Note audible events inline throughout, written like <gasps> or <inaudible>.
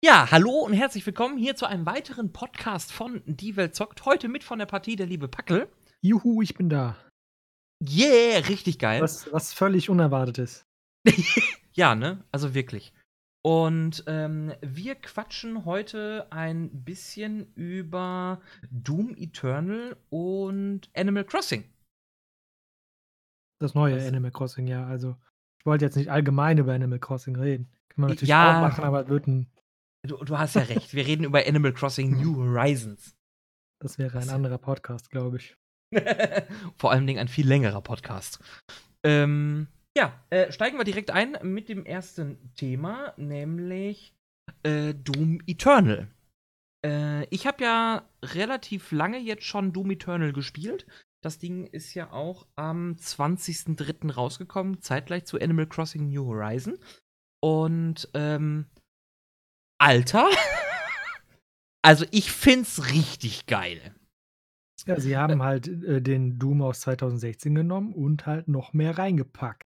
Ja, hallo und herzlich willkommen hier zu einem weiteren Podcast von Die Welt zockt. Heute mit von der Partie der liebe Packel. Juhu, ich bin da. Yeah, richtig geil. Was, was völlig unerwartet ist. <laughs> ja, ne? Also wirklich. Und ähm, wir quatschen heute ein bisschen über Doom Eternal und Animal Crossing. Das neue was? Animal Crossing, ja. Also, ich wollte jetzt nicht allgemein über Animal Crossing reden. Kann man natürlich ja, auch machen, aber es wird ein Du, du hast ja recht. Wir reden über Animal Crossing New Horizons. Das wäre ein anderer Podcast, glaube ich. <laughs> Vor allem ein viel längerer Podcast. Ähm, ja, äh, steigen wir direkt ein mit dem ersten Thema, nämlich äh, Doom Eternal. Äh, ich habe ja relativ lange jetzt schon Doom Eternal gespielt. Das Ding ist ja auch am 20.03. rausgekommen, zeitgleich zu Animal Crossing New Horizon. Und ähm, Alter. also ich find's richtig geil. Ja, sie haben halt äh, den Doom aus 2016 genommen und halt noch mehr reingepackt.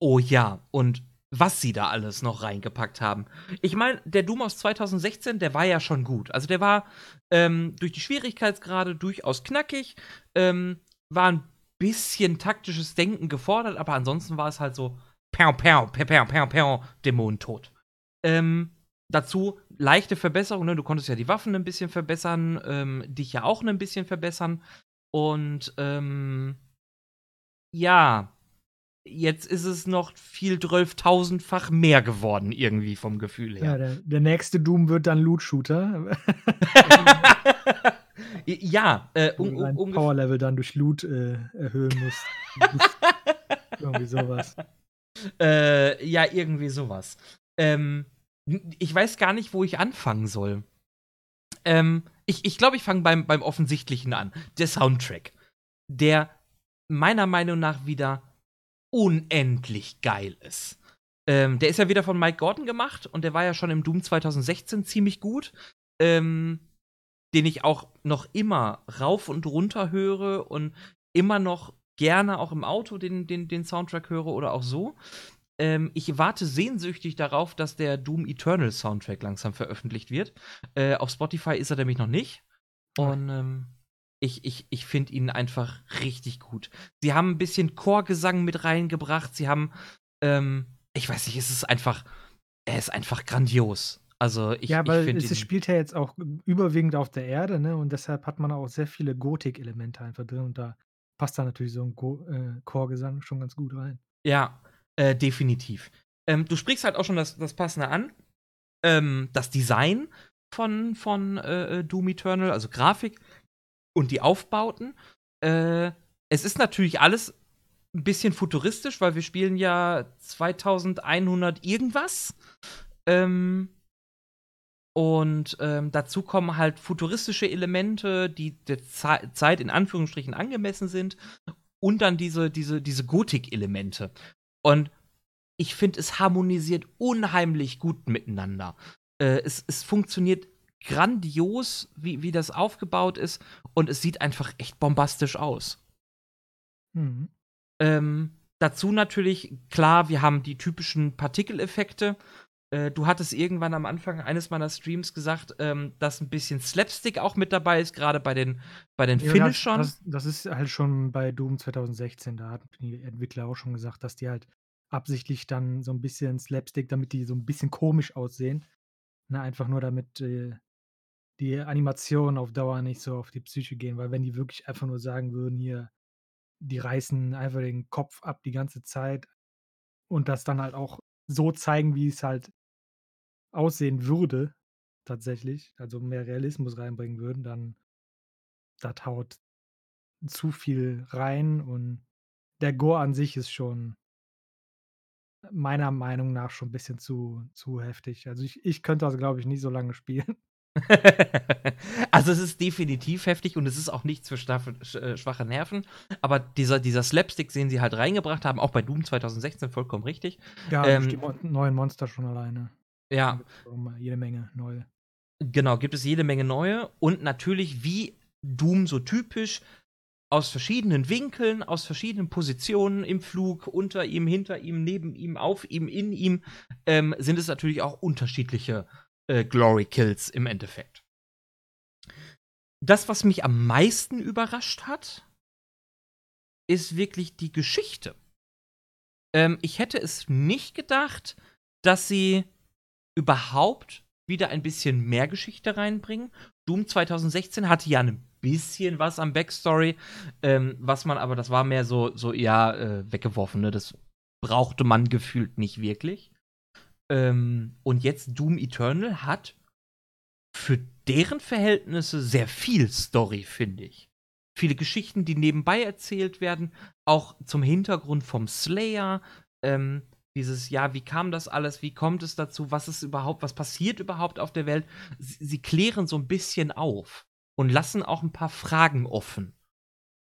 Oh ja, und was sie da alles noch reingepackt haben. Ich meine, der Doom aus 2016, der war ja schon gut. Also der war ähm, durch die Schwierigkeitsgrade durchaus knackig, ähm, war ein bisschen taktisches Denken gefordert, aber ansonsten war es halt so Perl, Perl, Perl, Perl, Perl, Perl, Dämonen tot. Ähm, Dazu leichte Verbesserungen, ne? du konntest ja die Waffen ein bisschen verbessern, ähm, dich ja auch ein bisschen verbessern. Und ähm, ja, jetzt ist es noch viel zwölftausendfach mehr geworden, irgendwie vom Gefühl her. Ja, der, der nächste Doom wird dann Loot-Shooter. <laughs> ja, äh, um, um, um Power-Level dann durch Loot äh, erhöhen muss. <laughs> irgendwie sowas. Äh, ja, irgendwie sowas. Ähm, ich weiß gar nicht, wo ich anfangen soll. Ähm, ich glaube, ich, glaub, ich fange beim, beim Offensichtlichen an. Der Soundtrack. Der meiner Meinung nach wieder unendlich geil ist. Ähm, der ist ja wieder von Mike Gordon gemacht und der war ja schon im Doom 2016 ziemlich gut. Ähm, den ich auch noch immer rauf und runter höre und immer noch gerne auch im Auto den, den, den Soundtrack höre oder auch so. Ähm, ich warte sehnsüchtig darauf, dass der Doom Eternal Soundtrack langsam veröffentlicht wird. Äh, auf Spotify ist er nämlich noch nicht. Und ähm, ich, ich, ich finde ihn einfach richtig gut. Sie haben ein bisschen Chorgesang mit reingebracht. Sie haben, ähm, ich weiß nicht, es ist einfach, er ist einfach grandios. Also ich, ja, weil ich es spielt ja jetzt auch überwiegend auf der Erde, ne? Und deshalb hat man auch sehr viele Gotik-Elemente einfach drin. Und da passt da natürlich so ein Go äh, Chorgesang schon ganz gut rein. Ja, äh, definitiv. Ähm, du sprichst halt auch schon das, das Passende an. Ähm, das Design von, von äh, Doom Eternal, also Grafik und die Aufbauten. Äh, es ist natürlich alles ein bisschen futuristisch, weil wir spielen ja 2100 irgendwas. Ähm, und ähm, dazu kommen halt futuristische Elemente, die der Ze Zeit in Anführungsstrichen angemessen sind. Und dann diese, diese, diese Gotik-Elemente. Und ich finde, es harmonisiert unheimlich gut miteinander. Äh, es, es funktioniert grandios, wie, wie das aufgebaut ist. Und es sieht einfach echt bombastisch aus. Mhm. Ähm, dazu natürlich, klar, wir haben die typischen Partikeleffekte. Äh, du hattest irgendwann am Anfang eines meiner Streams gesagt, ähm, dass ein bisschen Slapstick auch mit dabei ist, gerade bei den, bei den ja, Finishern. Das, das, ist halt schon bei Doom 2016, da hatten die Entwickler auch schon gesagt, dass die halt absichtlich dann so ein bisschen Slapstick, damit die so ein bisschen komisch aussehen. Ne, einfach nur damit äh, die Animationen auf Dauer nicht so auf die Psyche gehen, weil wenn die wirklich einfach nur sagen würden, hier, die reißen einfach den Kopf ab die ganze Zeit und das dann halt auch so zeigen, wie es halt aussehen würde, tatsächlich, also mehr Realismus reinbringen würden, dann das haut zu viel rein und der Gore an sich ist schon meiner Meinung nach schon ein bisschen zu, zu heftig. Also ich, ich könnte das, glaube ich, nie so lange spielen. <laughs> also es ist definitiv heftig und es ist auch nichts für äh, schwache Nerven. Aber dieser, dieser Slapstick, den sie halt reingebracht haben, auch bei Doom 2016 vollkommen richtig. Ja, ähm, die Mon neuen Monster schon alleine. Ja. Jede Menge neue. Genau, gibt es jede Menge neue. Und natürlich, wie Doom so typisch, aus verschiedenen Winkeln, aus verschiedenen Positionen im Flug, unter ihm, hinter ihm, neben ihm, auf ihm, in ihm, ähm, sind es natürlich auch unterschiedliche äh, Glory Kills im Endeffekt. Das, was mich am meisten überrascht hat, ist wirklich die Geschichte. Ähm, ich hätte es nicht gedacht, dass sie überhaupt wieder ein bisschen mehr Geschichte reinbringen. Doom 2016 hatte ja ein bisschen was am Backstory, ähm, was man aber, das war mehr so, so ja, äh, weggeworfen, ne? Das brauchte man gefühlt nicht wirklich. Ähm, und jetzt Doom Eternal hat für deren Verhältnisse sehr viel Story, finde ich. Viele Geschichten, die nebenbei erzählt werden, auch zum Hintergrund vom Slayer. Ähm, dieses, ja, wie kam das alles, wie kommt es dazu, was ist überhaupt, was passiert überhaupt auf der Welt? Sie, sie klären so ein bisschen auf und lassen auch ein paar Fragen offen,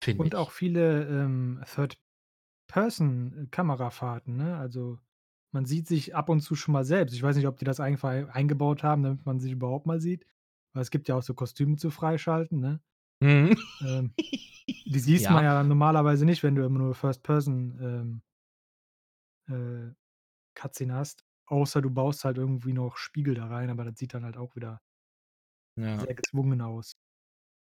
finde ich. Und auch viele ähm, Third-Person-Kamerafahrten, ne? Also man sieht sich ab und zu schon mal selbst. Ich weiß nicht, ob die das einfach eingebaut haben, damit man sich überhaupt mal sieht. Weil es gibt ja auch so Kostüme zu freischalten, ne? Mhm. Ähm, <laughs> die siehst Ja. man ja normalerweise nicht, wenn du immer nur First Person ähm, äh, Cutscene hast. Außer du baust halt irgendwie noch Spiegel da rein, aber das sieht dann halt auch wieder Ja. sehr gezwungen aus.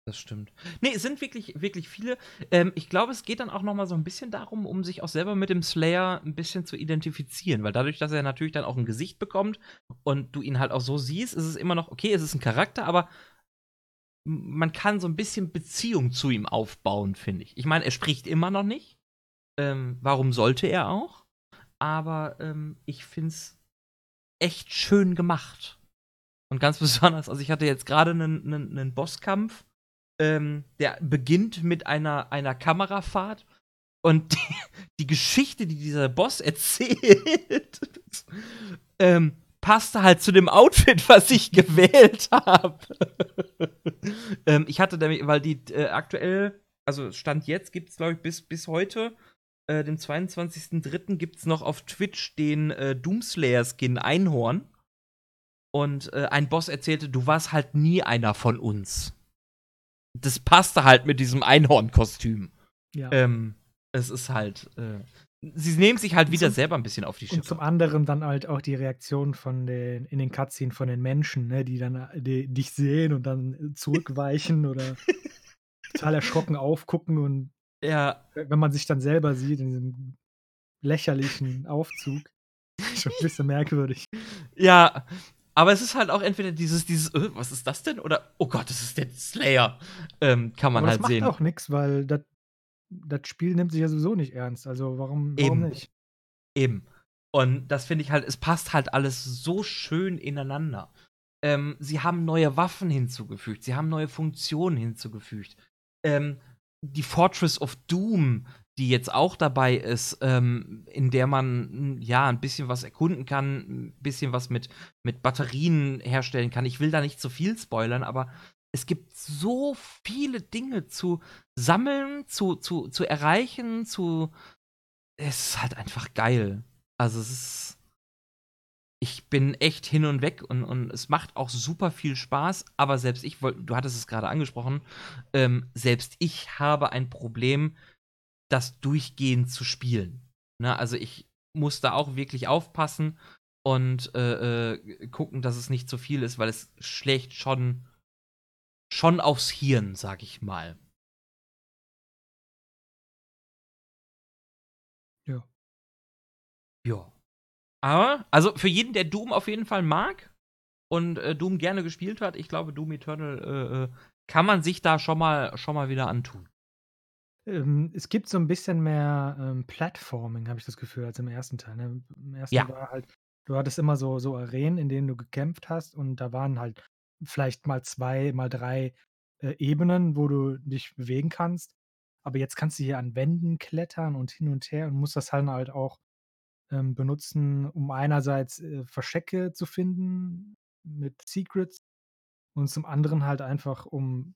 Das stimmt. Ne, es sind wirklich, wirklich viele. Ähm, ich glaube, es geht dann auch noch mal so ein bisschen darum, um sich auch selber mit dem Slayer ein bisschen zu identifizieren, weil dadurch, dass er natürlich dann auch ein Gesicht bekommt und du ihn halt auch so siehst, ist es immer noch okay, es ist ein Charakter, aber man kann so ein bisschen Beziehung zu ihm aufbauen, finde ich. Ich meine, er spricht immer noch nicht. Ähm, warum sollte er auch? Aber ähm, ich finde es echt schön gemacht. Und ganz <laughs> besonders, also ich hatte jetzt gerade einen, Bosskampf, ähm, der beginnt mit einer, einer Kamerafahrt und <laughs> die, die Geschichte, die dieser Boss erzählt, <laughs> ähm, passte halt zu dem Outfit, was ich gewählt habe. ähm, ich hatte nämlich, weil die äh, aktuell, also Stand jetzt gibt es, glaube ich, bis, bis heute, äh, dem 22.03. gibt es noch auf Twitch den äh, Doomslayer-Skin Einhorn. Und äh, ein Boss erzählte, du warst halt nie einer von uns. Das passte halt mit diesem Einhorn-Kostüm. Ja. Ähm, es ist halt. Äh, sie nehmen sich halt Und wieder zum- selber ein bisschen auf die Und zum Schippe. anderen dann halt auch die Reaktion von den in den Cutscenes von den Menschen, ne, die dann äh, die, dich sehen und dann zurückweichen oder <laughs> total erschrocken aufgucken und Ja, wenn man sich dann selber sieht in diesem lächerlichen Aufzug, schon ein <laughs> bisschen merkwürdig. ja. Aber es ist halt auch entweder dieses, dieses, äh, was ist das denn? Oder, oh Gott, das ist der Slayer. Ähm, kann man Aber das halt macht sehen. auch nichts, weil das das Spiel nimmt sich ja sowieso nicht ernst. Also warum, warum Eben. nicht? Eben. Und das finde ich halt, es passt halt alles so schön ineinander. Ähm, sie haben neue Waffen hinzugefügt, sie haben neue Funktionen hinzugefügt. Ähm, die Fortress of Doom, die jetzt auch dabei ist, ähm, in der man ja ein bisschen was erkunden kann, ein bisschen was mit, mit Batterien herstellen kann. Ich will da nicht zu viel spoilern, aber es gibt so viele Dinge zu sammeln, zu, zu, zu erreichen, zu. Es ist halt einfach geil. Also es ist. Ich bin echt hin und weg und, und es macht auch super viel Spaß, aber selbst ich, du hattest es gerade angesprochen, ähm, selbst ich habe ein Problem, das durchgehend zu spielen. Ne? Also ich muss da auch wirklich aufpassen und äh, äh, gucken, dass es nicht zu viel ist, weil es schlägt schon, schon aufs Hirn, sag ich mal. Ja. Ja. Aber, also für jeden, der Doom auf jeden Fall mag und äh, Doom gerne gespielt hat, ich glaube, Doom Eternal äh, äh, kann man sich da schon mal, schon mal wieder antun. Ähm, es gibt so ein bisschen mehr ähm, Platforming, habe ich das Gefühl, als im ersten Teil. Ne? Im ersten Ja. war halt, du hattest immer so, so Arenen, in denen du gekämpft hast und da waren halt vielleicht mal zwei, mal drei äh, Ebenen, wo du dich bewegen kannst. Aber jetzt kannst du hier an Wänden klettern und hin und her und musst das halt halt auch ähm, benutzen, um einerseits äh, Verstecke zu finden mit Secrets und zum anderen halt einfach, um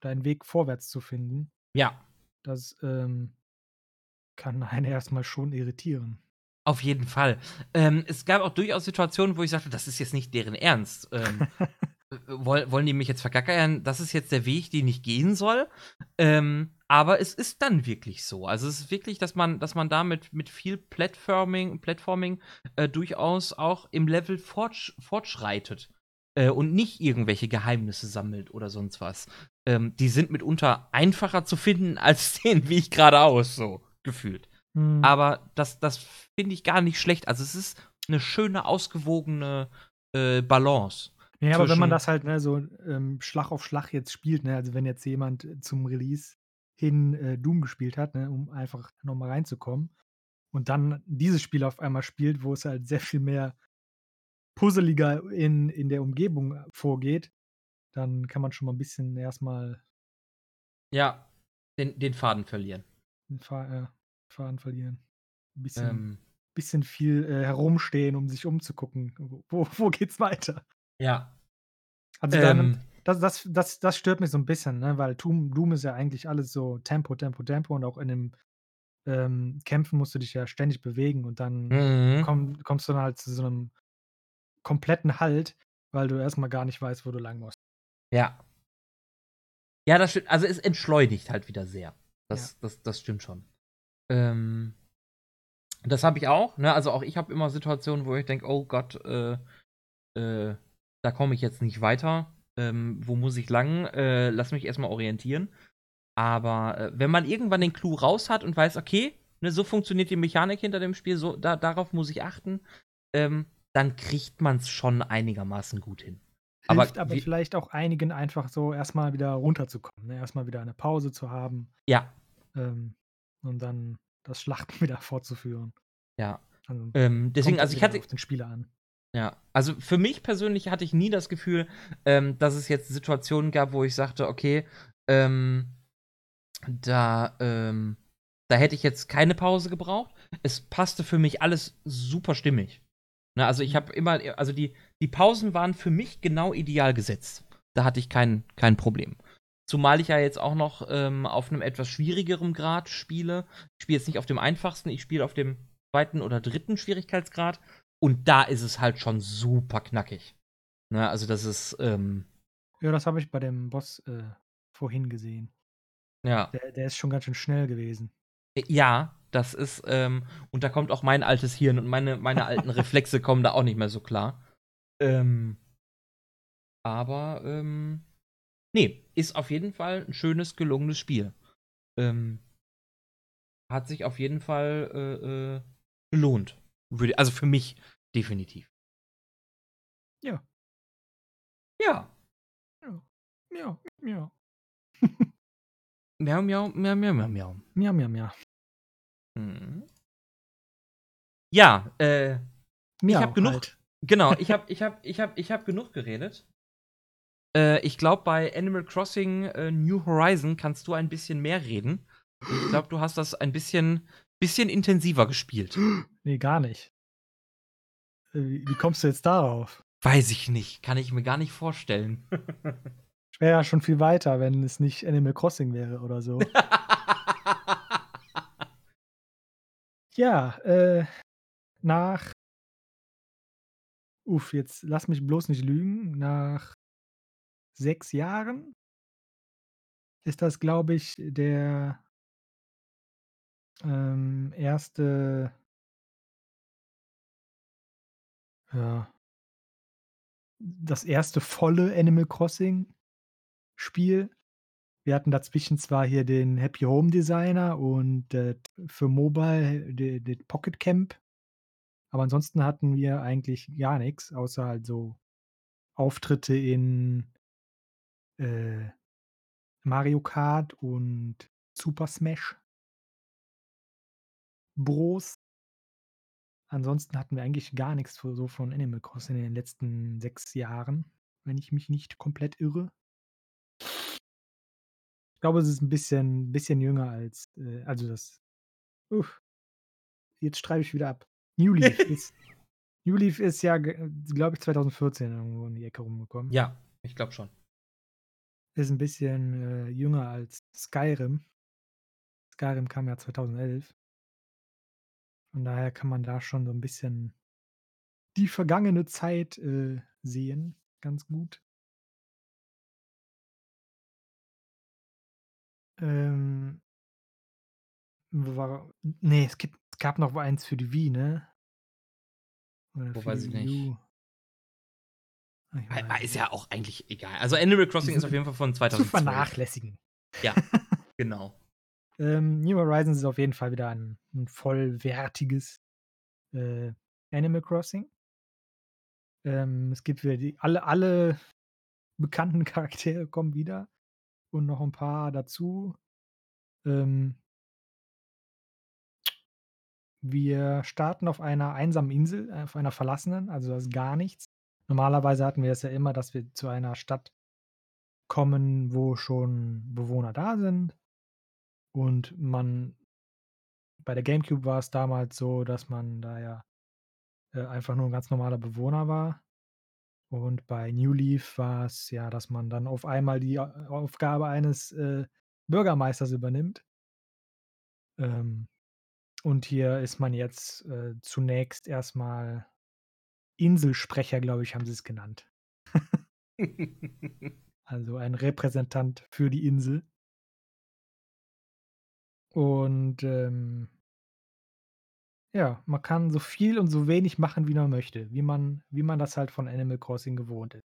deinen Weg vorwärts zu finden. Ja, Das ähm, kann einen <laughs> erstmal schon irritieren. auf jeden Fall. Ähm, es gab auch durchaus Situationen, wo ich sagte, das ist jetzt nicht deren Ernst. Ähm, <laughs> woll, wollen die mich jetzt vergackern? Das ist jetzt der Weg, den ich gehen soll. Ähm, aber es ist dann wirklich so. Also es ist wirklich, dass man, dass man da mit, mit viel Platforming, Platforming äh, durchaus auch im Level fortsch fortschreitet äh, und nicht irgendwelche Geheimnisse sammelt oder sonst was. Ähm, die sind mitunter einfacher zu finden <laughs> als den wie ich geradeaus, so gefühlt. Mhm. Aber das, das finde ich gar nicht schlecht. Also es ist eine schöne, ausgewogene äh, Balance. Ja, aber wenn man das halt ne, so ähm, Schlag auf Schlag jetzt spielt, ne, also wenn jetzt jemand zum Release hin äh, Doom gespielt hat, ne, um einfach nochmal reinzukommen und dann dieses Spiel auf einmal spielt, wo es halt sehr viel mehr puzzeliger in, in der Umgebung äh, vorgeht, dann kann man schon mal ein bisschen erstmal Ja, den, den Faden verlieren. den Fa äh, Faden verlieren. Ein bisschen, Ähm, bisschen viel äh, herumstehen, um sich umzugucken. Wo, wo geht's weiter? Ja. Also dann, Ähm, das, das, das, das stört mich so ein bisschen, ne? weil Doom, Doom ist ja eigentlich alles so Tempo, Tempo, Tempo und auch in dem ähm, Kämpfen musst du dich ja ständig bewegen und dann mhm. komm, kommst du dann halt zu so einem kompletten Halt, weil du erstmal gar nicht weißt, wo du lang musst. Ja. Ja, das stimmt. Also es entschleunigt halt wieder sehr. Das, Ja. das, das stimmt schon. Ähm, das habe ich auch. Ne? Also auch ich habe immer Situationen, wo ich denke, oh Gott, äh, äh, da komme ich jetzt nicht weiter. Ähm, wo muss ich lang? Äh, lass mich erstmal orientieren. Aber äh, wenn man irgendwann den Clou raus hat und weiß, okay, ne, so funktioniert die Mechanik hinter dem Spiel, so, da, darauf muss ich achten, ähm, dann kriegt man es schon einigermaßen gut hin. Hilft aber, aber vielleicht auch einigen einfach so erstmal wieder runterzukommen, ne? erstmal wieder eine Pause zu haben. Ja. Ähm, und dann das Schlachten <laughs> wieder fortzuführen. Ja. Also, ähm, deswegen, also ich hatte. Auf den Spieler an. Ja, also für mich persönlich hatte ich nie das Gefühl, ähm, dass es jetzt Situationen gab, wo ich sagte, okay, ähm, da, ähm, da hätte ich jetzt keine Pause gebraucht. Es passte für mich alles super stimmig. Ne, also ich mhm. habe immer, also die, die Pausen waren für mich genau ideal gesetzt. Da hatte ich kein, kein Problem. Zumal ich ja jetzt auch noch ähm, auf einem etwas schwierigeren Grad spiele. Ich spiele jetzt nicht auf dem einfachsten, ich spiele auf dem zweiten oder dritten Schwierigkeitsgrad. Und da ist es halt schon super knackig. Ne, also das ist. Ähm, ja, das habe ich bei dem Boss äh, vorhin gesehen. Ja. Der, der ist schon ganz schön schnell gewesen. Äh, ja, das ist, ähm, und da kommt auch mein altes Hirn und meine, meine alten <laughs> Reflexe kommen da auch nicht mehr so klar. Ähm, aber, ähm, nee, ist auf jeden Fall ein schönes, gelungenes Spiel. Ähm, hat sich auf jeden Fall äh, äh, gelohnt. Also für mich definitiv. Ja. Ja. Ja. Ja. Ja. <laughs> Miau, miau, miau, miau, miau, miau. Miau, miau, miau. Mhm. Ja, äh, ich habe genug. Halt. <laughs> Genau, <laughs> ich habe ich hab, ich hab, ich hab genug geredet. Äh, ich glaube, bei Animal Crossing äh, New Horizon kannst du ein bisschen mehr reden. Ich glaube, du hast das ein bisschen, bisschen intensiver gespielt. <gasps> Nee, gar nicht. Äh, wie, wie kommst du jetzt darauf? Weiß ich nicht. Kann ich mir gar nicht vorstellen. <laughs> ich wäre ja schon viel weiter, wenn es nicht Animal Crossing wäre oder so. <laughs> Ja, äh, nach uff, jetzt lass mich bloß nicht lügen, nach sechs Jahren ist das, glaube ich, der ähm, erste ja das erste volle Animal Crossing Spiel. Wir hatten dazwischen zwar hier den Happy Home Designer und äh, für Mobile den Pocket Camp, aber ansonsten hatten wir eigentlich gar nichts, außer halt so Auftritte in äh, Mario Kart und Super Smash Bros. Ansonsten hatten wir eigentlich gar nichts so von Animal Crossing in den letzten sechs Jahren, wenn ich mich nicht komplett irre. Ich glaube, es ist ein bisschen bisschen jünger als, äh also das uff, jetzt streibe ich wieder ab. New <laughs> Leaf ist New Leaf ist ja, glaube ich, 2014 irgendwo in die Ecke rumgekommen. Ja, ich glaube schon. Ist ein bisschen, äh, jünger als Skyrim. Skyrim kam ja 2011. Von daher kann man da schon so ein bisschen die vergangene Zeit äh, sehen. Ganz gut. Ähm, war, nee, es, gibt, es gab noch eins für die Wii, ne? Oder Wo weiß ich nicht. Ah, ich weiß. Ist ja auch eigentlich egal. Also Animal Crossing ist auf jeden Fall von 2012. Zu vernachlässigen. Ja, <laughs> genau. Ähm, New Horizons ist auf jeden Fall wieder ein 'n vollwertiges, äh, Animal Crossing. Ähm, es gibt wieder die alle alle bekannten <laughs> Charaktere kommen wieder und noch 'n paar dazu. Ähm wir starten auf einer einsamen Insel, auf einer verlassenen, also, da ist gar nichts. Normalerweise hatten wir es ja immer, dass wir zu einer Stadt kommen, wo schon Bewohner da sind und man bei der GameCube war es damals so, dass man da ja, äh, einfach nur 'n ganz normaler Bewohner war. Und bei New Leaf war es ja, dass man dann auf einmal die A Aufgabe eines, äh, Bürgermeisters übernimmt. Ähm, und hier ist man jetzt, äh, zunächst erst mal Inselsprecher, glaube ich, haben sie's genannt. <laughs> Also, ein Repräsentant für die Insel. Und, ähm ja, man kann so viel und so wenig machen, wie man möchte, wie man wie man das halt von Animal Crossing gewohnt ist.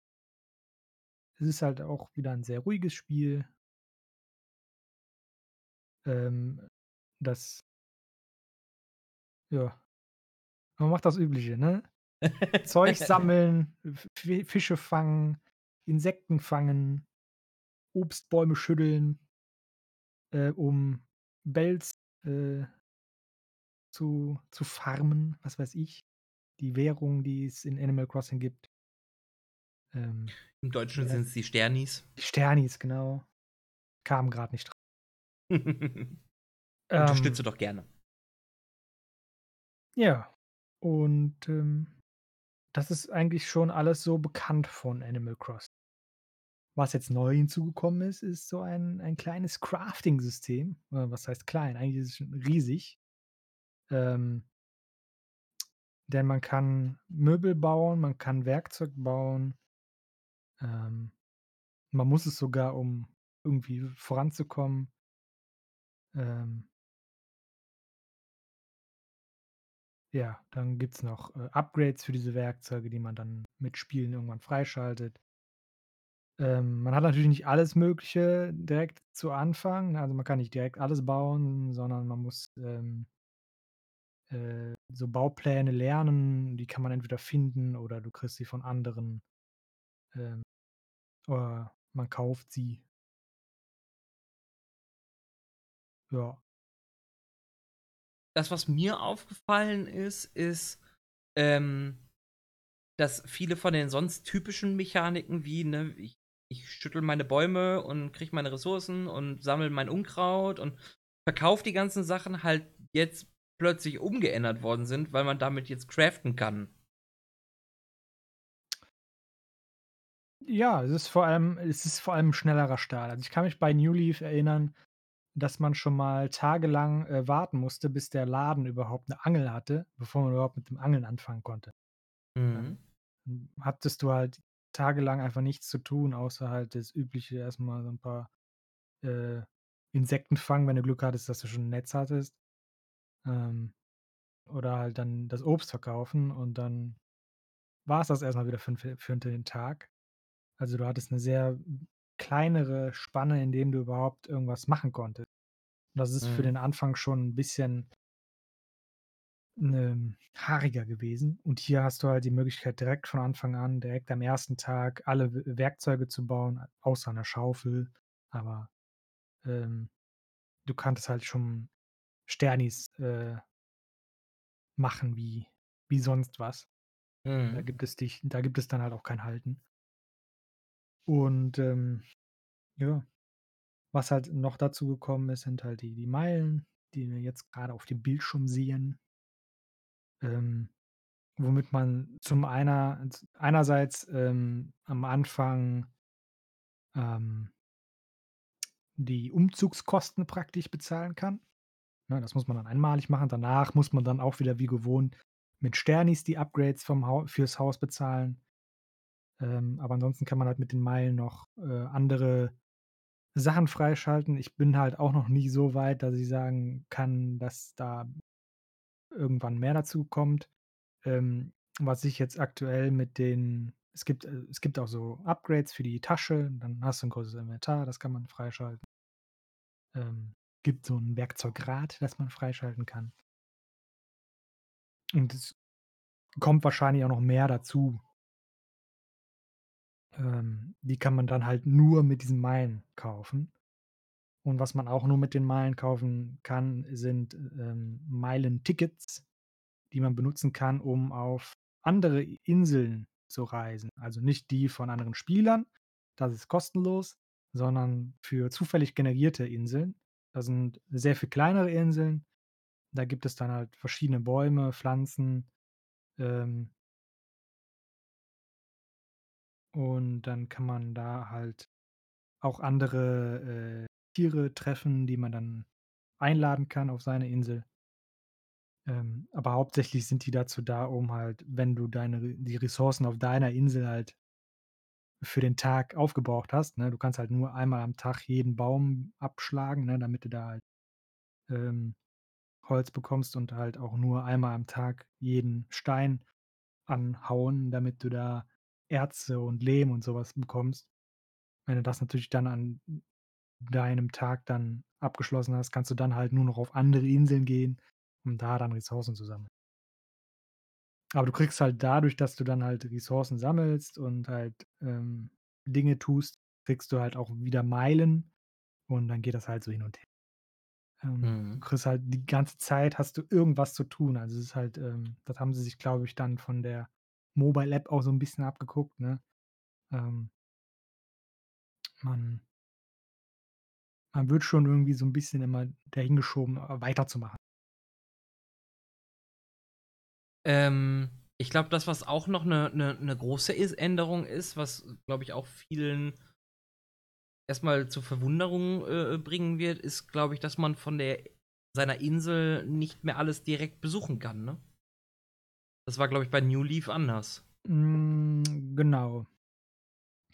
Es ist halt auch wieder 'n sehr ruhiges Spiel. Ähm, das ja. Man macht das Übliche, ne? <laughs> Zeug sammeln, F Fi Fische fangen, Insekten fangen, Obstbäume schütteln äh, um Bells, äh zu zu farmen, was weiß ich. Die Währung, die es in Animal Crossing gibt. Ähm, Im Deutschen ja. sind's die Sternis. Die Sternis, genau. Kam grad nicht dra <laughs> Unterstütze Ähm doch gerne. Ja, und, ähm, das ist eigentlich schon alles so bekannt von Animal Crossing. Was jetzt neu hinzugekommen ist, ist so ein ein kleines Crafting-System. Was heißt klein? Eigentlich ist es schon riesig. Ähm denn man kann Möbel bauen, man kann Werkzeug bauen. Ähm, man muss es sogar, um irgendwie voranzukommen ähm ja, dann gibt's noch, äh, Upgrades für diese Werkzeuge, die man dann mit Spielen irgendwann freischaltet. Ähm, man hat natürlich nicht alles Mögliche direkt zu Anfang. Also, man kann nicht direkt alles bauen, sondern man muss, ähm äh, so Baupläne lernen. Die kann man entweder finden oder du kriegst sie von anderen. Ähm, oder man kauft sie. Ja. Das, was mir aufgefallen ist, ist, ähm, dass viele von den sonst typischen Mechaniken wie, ne, ich ich schüttle meine Bäume und kriege meine Ressourcen und sammle mein Unkraut und verkaufe die ganzen Sachen halt jetzt plötzlich umgeändert worden sind, weil man damit jetzt craften kann. Ja, es ist vor allem es ist vor allem schnellerer Start. Also, ich kann mich bei New Leaf erinnern, dass man schon mal tagelang, äh, warten musste, bis der Laden überhaupt 'ne Angel hatte, bevor man überhaupt mit dem Angeln anfangen konnte. Mhm. Dann, hm, hattest du halt tagelang einfach nichts zu tun, außer halt das Übliche, erst mal so 'n paar, äh, Insekten fangen, wenn du Glück hattest, dass du schon 'n Netz hattest. Ähm, oder halt dann das Obst verkaufen und dann war's das erst mal wieder für für für den Tag. Also, du hattest 'ne sehr kleinere Spanne, in dem du überhaupt irgendwas machen konntest. Das ist für Mhm. den Anfang schon 'n bisschen ähm, haariger gewesen. Und hier hast du halt die Möglichkeit, direkt von Anfang an, direkt am 1. Tag alle Werkzeuge zu bauen, außer 'ner Schaufel. Aber, ähm, du kanntest halt schon Sternis, äh machen wie wie sonst was. Da Mhm. gibt es dich da gibt es dann halt auch kein Halten. Und, ähm, ja, was halt noch dazu gekommen ist, sind halt die die Meilen, die wir jetzt grade auf dem Bildschirm sehen. Ähm, womit man zum einer einerseits, ähm, am Anfang ähm die Umzugskosten praktisch bezahlen kann. Ne, das muss man dann einmalig machen. Danach muss man dann auch wieder wie gewohnt mit Sternis die Upgrades vom Hau fürs Haus bezahlen. Ähm, aber ansonsten kann man halt mit den Meilen noch, äh, andere Sachen freischalten. Ich bin halt auch noch nie so weit, dass ich sagen kann, dass da irgendwann mehr dazu kommt. Ähm, was ich jetzt aktuell mit den es gibt äh, es gibt auch so Upgrades für die Tasche, dann hast du 'n größeres Inventar, das kann man freischalten. Ähm, gibt so 'n Werkzeugrad, das man freischalten kann. Und es kommt wahrscheinlich auch noch mehr dazu. Ähm, die kann man dann halt nur mit diesen Meilen kaufen. Und was man auch nur mit den Meilen kaufen kann, sind, ähm, Meilentickets, die man benutzen kann, um auf andere Inseln zu reisen. Also nicht die von anderen Spielern, das ist kostenlos, sondern für zufällig generierte Inseln. Da sind sehr viel kleinere Inseln. Da gibt es dann halt verschiedene Bäume, Pflanzen, ähm und dann kann man da halt auch andere, äh, Tiere treffen, die man dann einladen kann auf seine Insel. Ähm, aber hauptsächlich sind die dazu da, um halt, wenn du deine die Ressourcen auf deiner Insel halt für den Tag aufgebraucht hast, ne? Du kannst halt nur einmal am Tag jeden Baum abschlagen, ne, damit du da halt, ähm, Holz bekommst und halt auch nur einmal am Tag jeden Stein anhauen, damit du da Erze und Lehm und so was bekommst. Wenn du das natürlich dann an deinem Tag dann abgeschlossen hast, kannst du dann halt nur noch auf andere Inseln gehen, um da dann Ressourcen zu sammeln. Aber du kriegst halt dadurch, dass du dann halt Ressourcen sammelst und halt, ähm, Dinge tust, kriegst du halt auch wieder Meilen und dann geht das halt so hin und her. Ähm, du Mhm. kriegst halt die ganze Zeit hast du irgendwas zu tun. Also, es ist halt, ähm das haben sie sich, glaube ich, dann von der Mobile App auch so 'n bisschen abgeguckt, ne? Ähm man man wird schon irgendwie so 'n bisschen immer dahin geschoben, äh, weiterzumachen. Ähm, ich glaube, das, was auch noch 'ne 'ne 'ne große Änderung ist, was, glaube ich, auch vielen erst mal zur Verwunderung, äh, bringen wird, ist, glaube ich, dass man von der seiner Insel nicht mehr alles direkt besuchen kann, ne? Das war, glaube ich, bei New Leaf anders. Hm, genau.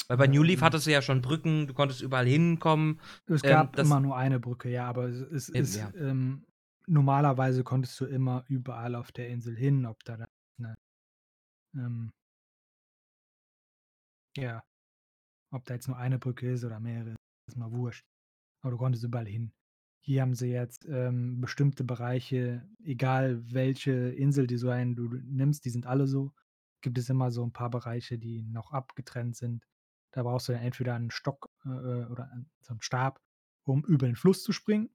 Weil bei New Leaf Ähm hattest du ja schon Brücken, du konntest überall hinkommen. Es Ähm, gab immer das nur eine Brücke, ja, aber es es Eben, ist, ja. ähm normalerweise konntest du immer überall auf der Insel hin, ob da dann 'ne ähm ja, ob da jetzt nur eine Brücke ist oder mehrere, ist mal wurscht. Aber du konntest überall hin. Hier haben sie jetzt, ähm, bestimmte Bereiche, egal welche Inseldesign du nimmst, die sind alle so, gibt es immer so 'n paar Bereiche, die noch abgetrennt sind. Da brauchst du dann entweder 'n Stock, äh, äh, oder so 'n Stab, um über den Fluss zu springen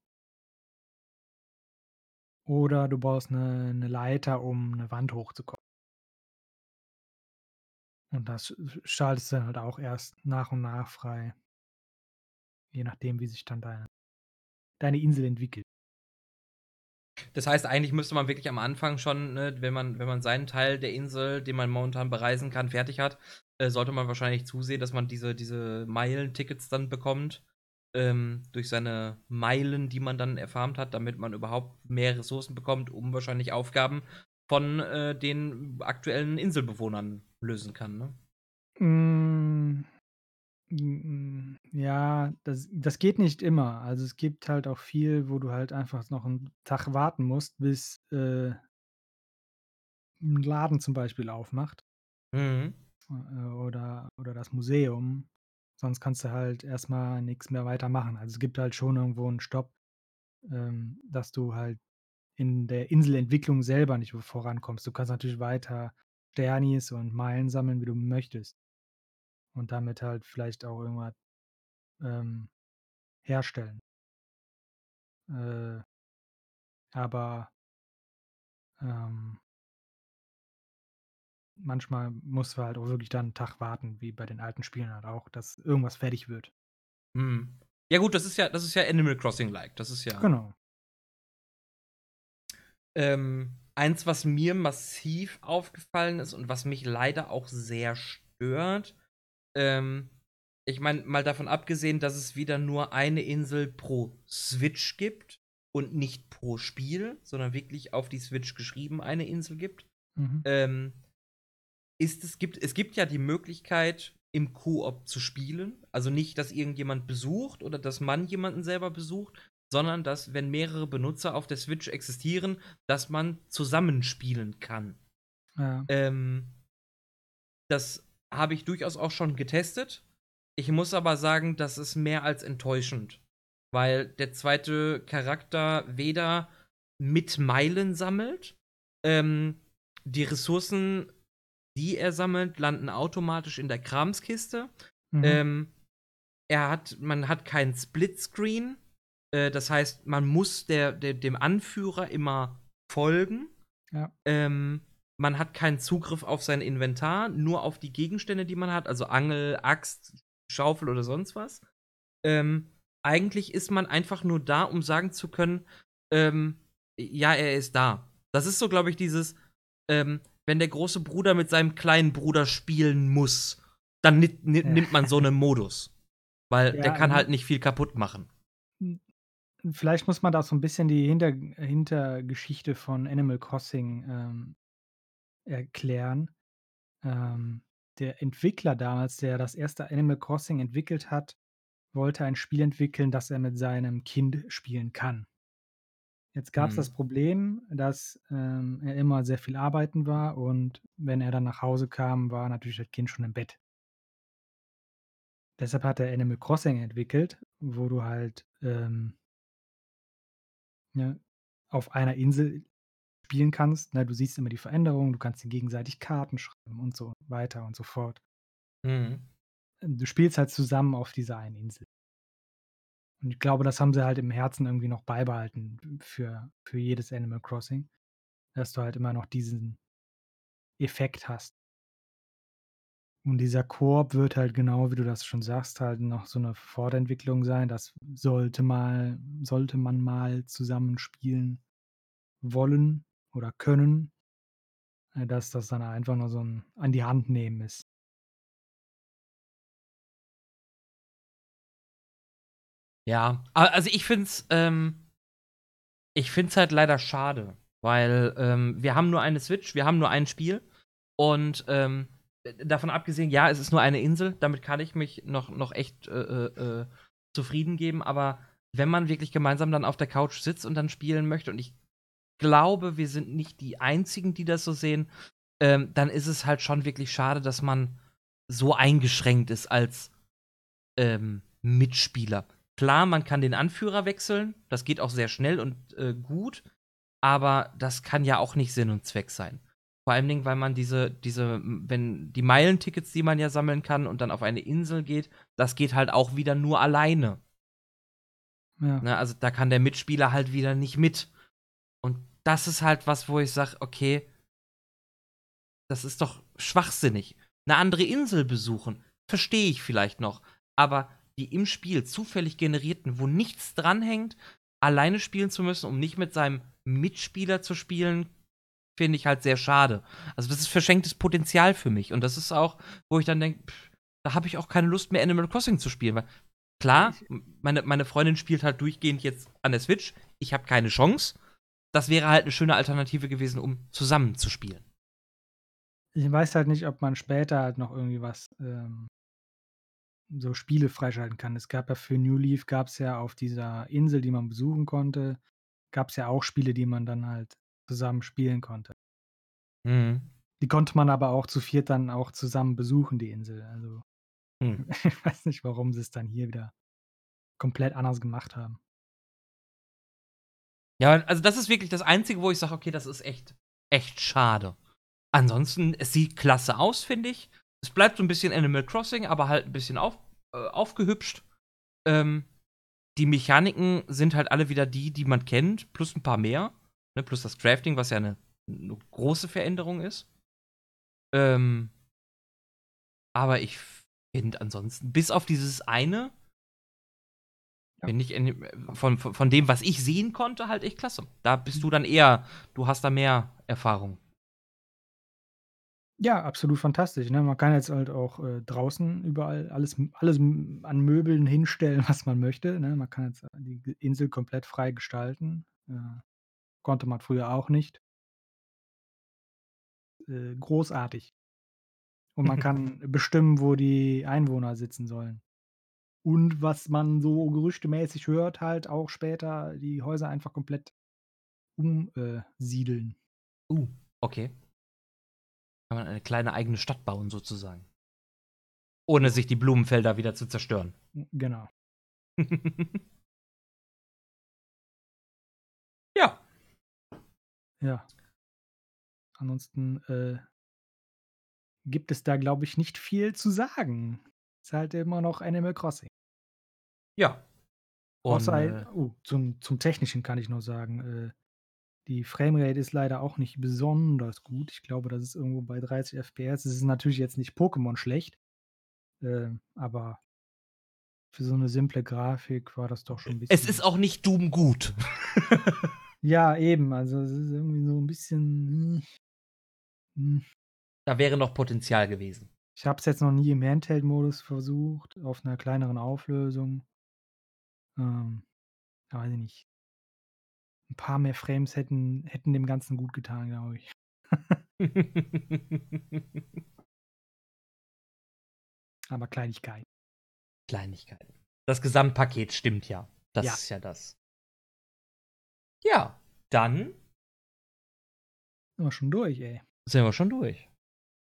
oder du brauchst 'ne 'ne Leiter, um 'ne Wand hochzukommen. Und das sch schaltest du dann halt auch erst nach und nach frei. Je nachdem, wie sich dann deine deine Insel entwickelt. Das heißt, eigentlich müsste man wirklich am Anfang schon, ne, wenn man wenn man seinen Teil der Insel, den man momentan bereisen kann, fertig hat, äh, sollte man wahrscheinlich zusehen, dass man diese diese Meilentickets dann bekommt, ähm, durch seine Meilen, die man dann erfarmt hat, damit man überhaupt mehr Ressourcen bekommt, um wahrscheinlich Aufgaben von, äh, den aktuellen Inselbewohnern lösen kann, ne? Hm, hm, ja, das das geht nicht immer. Also, es gibt halt auch viel, wo du halt einfach noch 'n Tag warten musst, bis, äh 'n Laden zum Beispiel aufmacht. Mhm. Äh, oder oder das Museum. Sonst kannst du halt erst mal nix mehr weitermachen. Also, es gibt halt schon irgendwo 'n Stopp, ähm, dass du halt in der Inselentwicklung selber nicht vorankommst. Du kannst natürlich weiter Sternis und Meilen sammeln, wie du möchtest. Und damit halt vielleicht auch irgendwas, ähm, herstellen. Äh aber ähm manchmal musst du halt auch wirklich dann 'n Tag warten, wie bei den alten Spielen halt auch, dass irgendwas fertig wird. Mhm. Ja gut, das ist ja das ist ja Animal Crossing-like. Das ist ja Genau. Ähm, eins, was mir massiv aufgefallen ist und was mich leider auch sehr stört, ähm ich meine, mal davon abgesehen, dass es wieder nur eine Insel pro Switch gibt und nicht pro Spiel, sondern wirklich auf die Switch geschrieben eine Insel gibt, Mhm. ähm, ist es gibt es gibt ja die Möglichkeit, im Koop zu spielen. Also nicht, dass irgendjemand besucht oder dass man jemanden selber besucht, sondern dass, wenn mehrere Benutzer auf der Switch existieren, dass man zusammenspielen kann. Ja. Ähm, das habe ich durchaus auch schon getestet. Ich muss aber sagen, das ist mehr als enttäuschend. Weil der zweite Charakter weder mit Meilen sammelt, ähm, die Ressourcen, die er sammelt, landen automatisch in der Kramskiste. Mhm. Ähm, er hat, man hat keinen Splitscreen. Äh, das heißt, man muss der, der, dem Anführer immer folgen. Ja. Ähm, man hat keinen Zugriff auf sein Inventar, nur auf die Gegenstände, die man hat, also Angel, Axt, Schaufel oder sonst was. Ähm, eigentlich ist man einfach nur da, um sagen zu können, ähm, ja, er ist da. Das ist so, glaube ich, dieses, ähm, wenn der große Bruder mit seinem kleinen Bruder spielen muss, dann nimmt man so einen Modus. Weil Ja, der kann ähm, halt nicht viel kaputt machen. Vielleicht muss man da so ein bisschen die Hinter Hintergeschichte von Animal Crossing, ähm, erklären. Ähm, der Entwickler damals, der das erste Animal Crossing entwickelt hat, wollte ein Spiel entwickeln, das er mit seinem Kind spielen kann. Jetzt gab's das Mhm. Problem, dass, ähm, er immer sehr viel arbeiten war und wenn er dann nach Hause kam, war natürlich das Kind schon im Bett. Deshalb hat er Animal Crossing entwickelt, wo du halt, ähm ne, auf einer Insel spielen kannst, ne? Du siehst immer die Veränderungen, du kannst dir gegenseitig Karten schreiben und so weiter und so fort. Mhm. Du spielst halt zusammen auf dieser einen Insel. Und ich glaube, das haben sie halt im Herzen irgendwie noch beibehalten für für jedes Animal Crossing, dass du halt immer noch diesen Effekt hast. Und dieser Koop wird halt genau, wie du das schon sagst, halt noch so 'ne Fortentwicklung sein. Das sollte mal sollte man mal zusammen spielen wollen oder können, äh, dass das dann einfach nur so 'n an die Hand nehmen ist. Ja, also ich finde es, ähm ich finde es halt leider schade, weil, ähm, wir haben nur eine Switch, wir haben nur ein Spiel und, ähm, davon abgesehen, ja, es ist nur eine Insel, damit kann ich mich noch noch echt, äh, äh, äh, zufrieden geben, aber wenn man wirklich gemeinsam dann auf der Couch sitzt und dann spielen möchte und ich glaube, wir sind nicht die Einzigen, die das so sehen, ähm, dann ist es halt schon wirklich schade, dass man so eingeschränkt ist als, ähm, Mitspieler. Klar, man kann den Anführer wechseln, das geht auch sehr schnell und, äh, gut, aber das kann ja auch nicht Sinn und Zweck sein. Vor allen Dingen, weil man diese diese wenn die Meilentickets, die man ja sammeln kann und dann auf eine Insel geht, das geht halt auch wieder nur alleine. Ja. Ne, also da kann der Mitspieler halt wieder nicht mit. Und das ist halt was, wo ich sage: „Okay“ „das ist doch schwachsinnig.“ 'Ne andere Insel besuchen, verstehe ich vielleicht noch, aber die im Spiel zufällig generierten, wo nichts dranhängt, alleine spielen zu müssen, um nicht mit seinem Mitspieler zu spielen, finde ich halt sehr schade. Also, das ist verschenktes Potenzial für mich und das ist auch, wo ich dann denke: „Da habe ich auch keine Lust mehr, Animal Crossing zu spielen“, weil klar, meine meine Freundin spielt halt durchgehend jetzt an der Switch, ich habe keine Chance. Das wäre halt 'ne schöne Alternative gewesen, um zusammen zu spielen. Ich weiß halt nicht, ob man später halt noch irgendwie was, ähm so Spiele freischalten kann. Es gab ja für New Leaf gab's ja auf dieser Insel, die man besuchen konnte gab's ja auch Spiele, die man dann halt zusammen spielen konnte. Mhm. Die konnte man aber auch zu viert dann auch zusammen besuchen, die Insel. Also, Hm. <laughs> ich weiß nicht, warum sie's dann hier wieder komplett anders gemacht haben. Ja, also das ist wirklich das Einzige, wo ich sage: „Okay, das ist echt echt schade.“ Ansonsten, es sieht klasse aus, finde ich. Es bleibt so 'n bisschen Animal Crossing, aber halt 'n bisschen auf äh, aufgehübscht. Ähm, die Mechaniken sind halt alle wieder die, die man kennt, plus 'n paar mehr, ne, plus das Crafting, was ja 'ne 'ne große Veränderung ist. Ähm aber ich finde ansonsten, bis auf dieses eine Ja. finde ich von von von dem, was ich sehen konnte, halt echt klasse. Da bist du dann eher du hast da mehr Erfahrung. Ja, absolut fantastisch, ne? Man kann jetzt halt auch, äh, draußen überall alles m alles m an Möbeln hinstellen, <laughs> was man möchte, ne? Man kann jetzt die G Insel komplett frei gestalten. Äh, konnte man früher auch nicht. Äh, großartig. Und man <laughs> kann bestimmen, wo die Einwohner sitzen sollen. Und was man so gerüchtemäßig hört, halt auch später die Häuser einfach komplett umsiedeln. Uh, okay. Kann man eine kleine eigene Stadt bauen, sozusagen. Ohne sich die Blumenfelder wieder zu zerstören. Genau. <laughs> ja. Ja. Ansonsten äh, gibt es da, glaube ich, nicht viel zu sagen. Ist halt immer noch Animal Crossing. Ja. Und, Außer, äh, oh, zum, zum Technischen kann ich noch sagen, äh, die Framerate ist leider auch nicht besonders gut. Ich glaube, das ist irgendwo bei 30 FPS. Es ist natürlich jetzt nicht Pokémon schlecht, äh, aber für so eine simple Grafik war das doch schon ein bisschen. es ist auch nicht Doom gut. <laughs> Ja, eben. Also es ist irgendwie so ein bisschen. hm, hm. da wäre noch Potenzial gewesen. Ich habe es jetzt noch nie im Handheld-Modus versucht, auf einer kleineren Auflösung. Ähm, weiß ich nicht. Ein paar mehr Frames hätten, hätten dem Ganzen gut getan, glaube ich. <laughs> Aber Kleinigkeit. Kleinigkeiten. Das Gesamtpaket stimmt ja. Das Ja. ist ja das. Ja, dann Sind wir schon durch, ey. sind wir schon durch.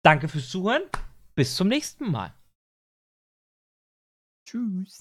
Danke fürs Zuhören. Bis zum nächsten Mal. Tschüss.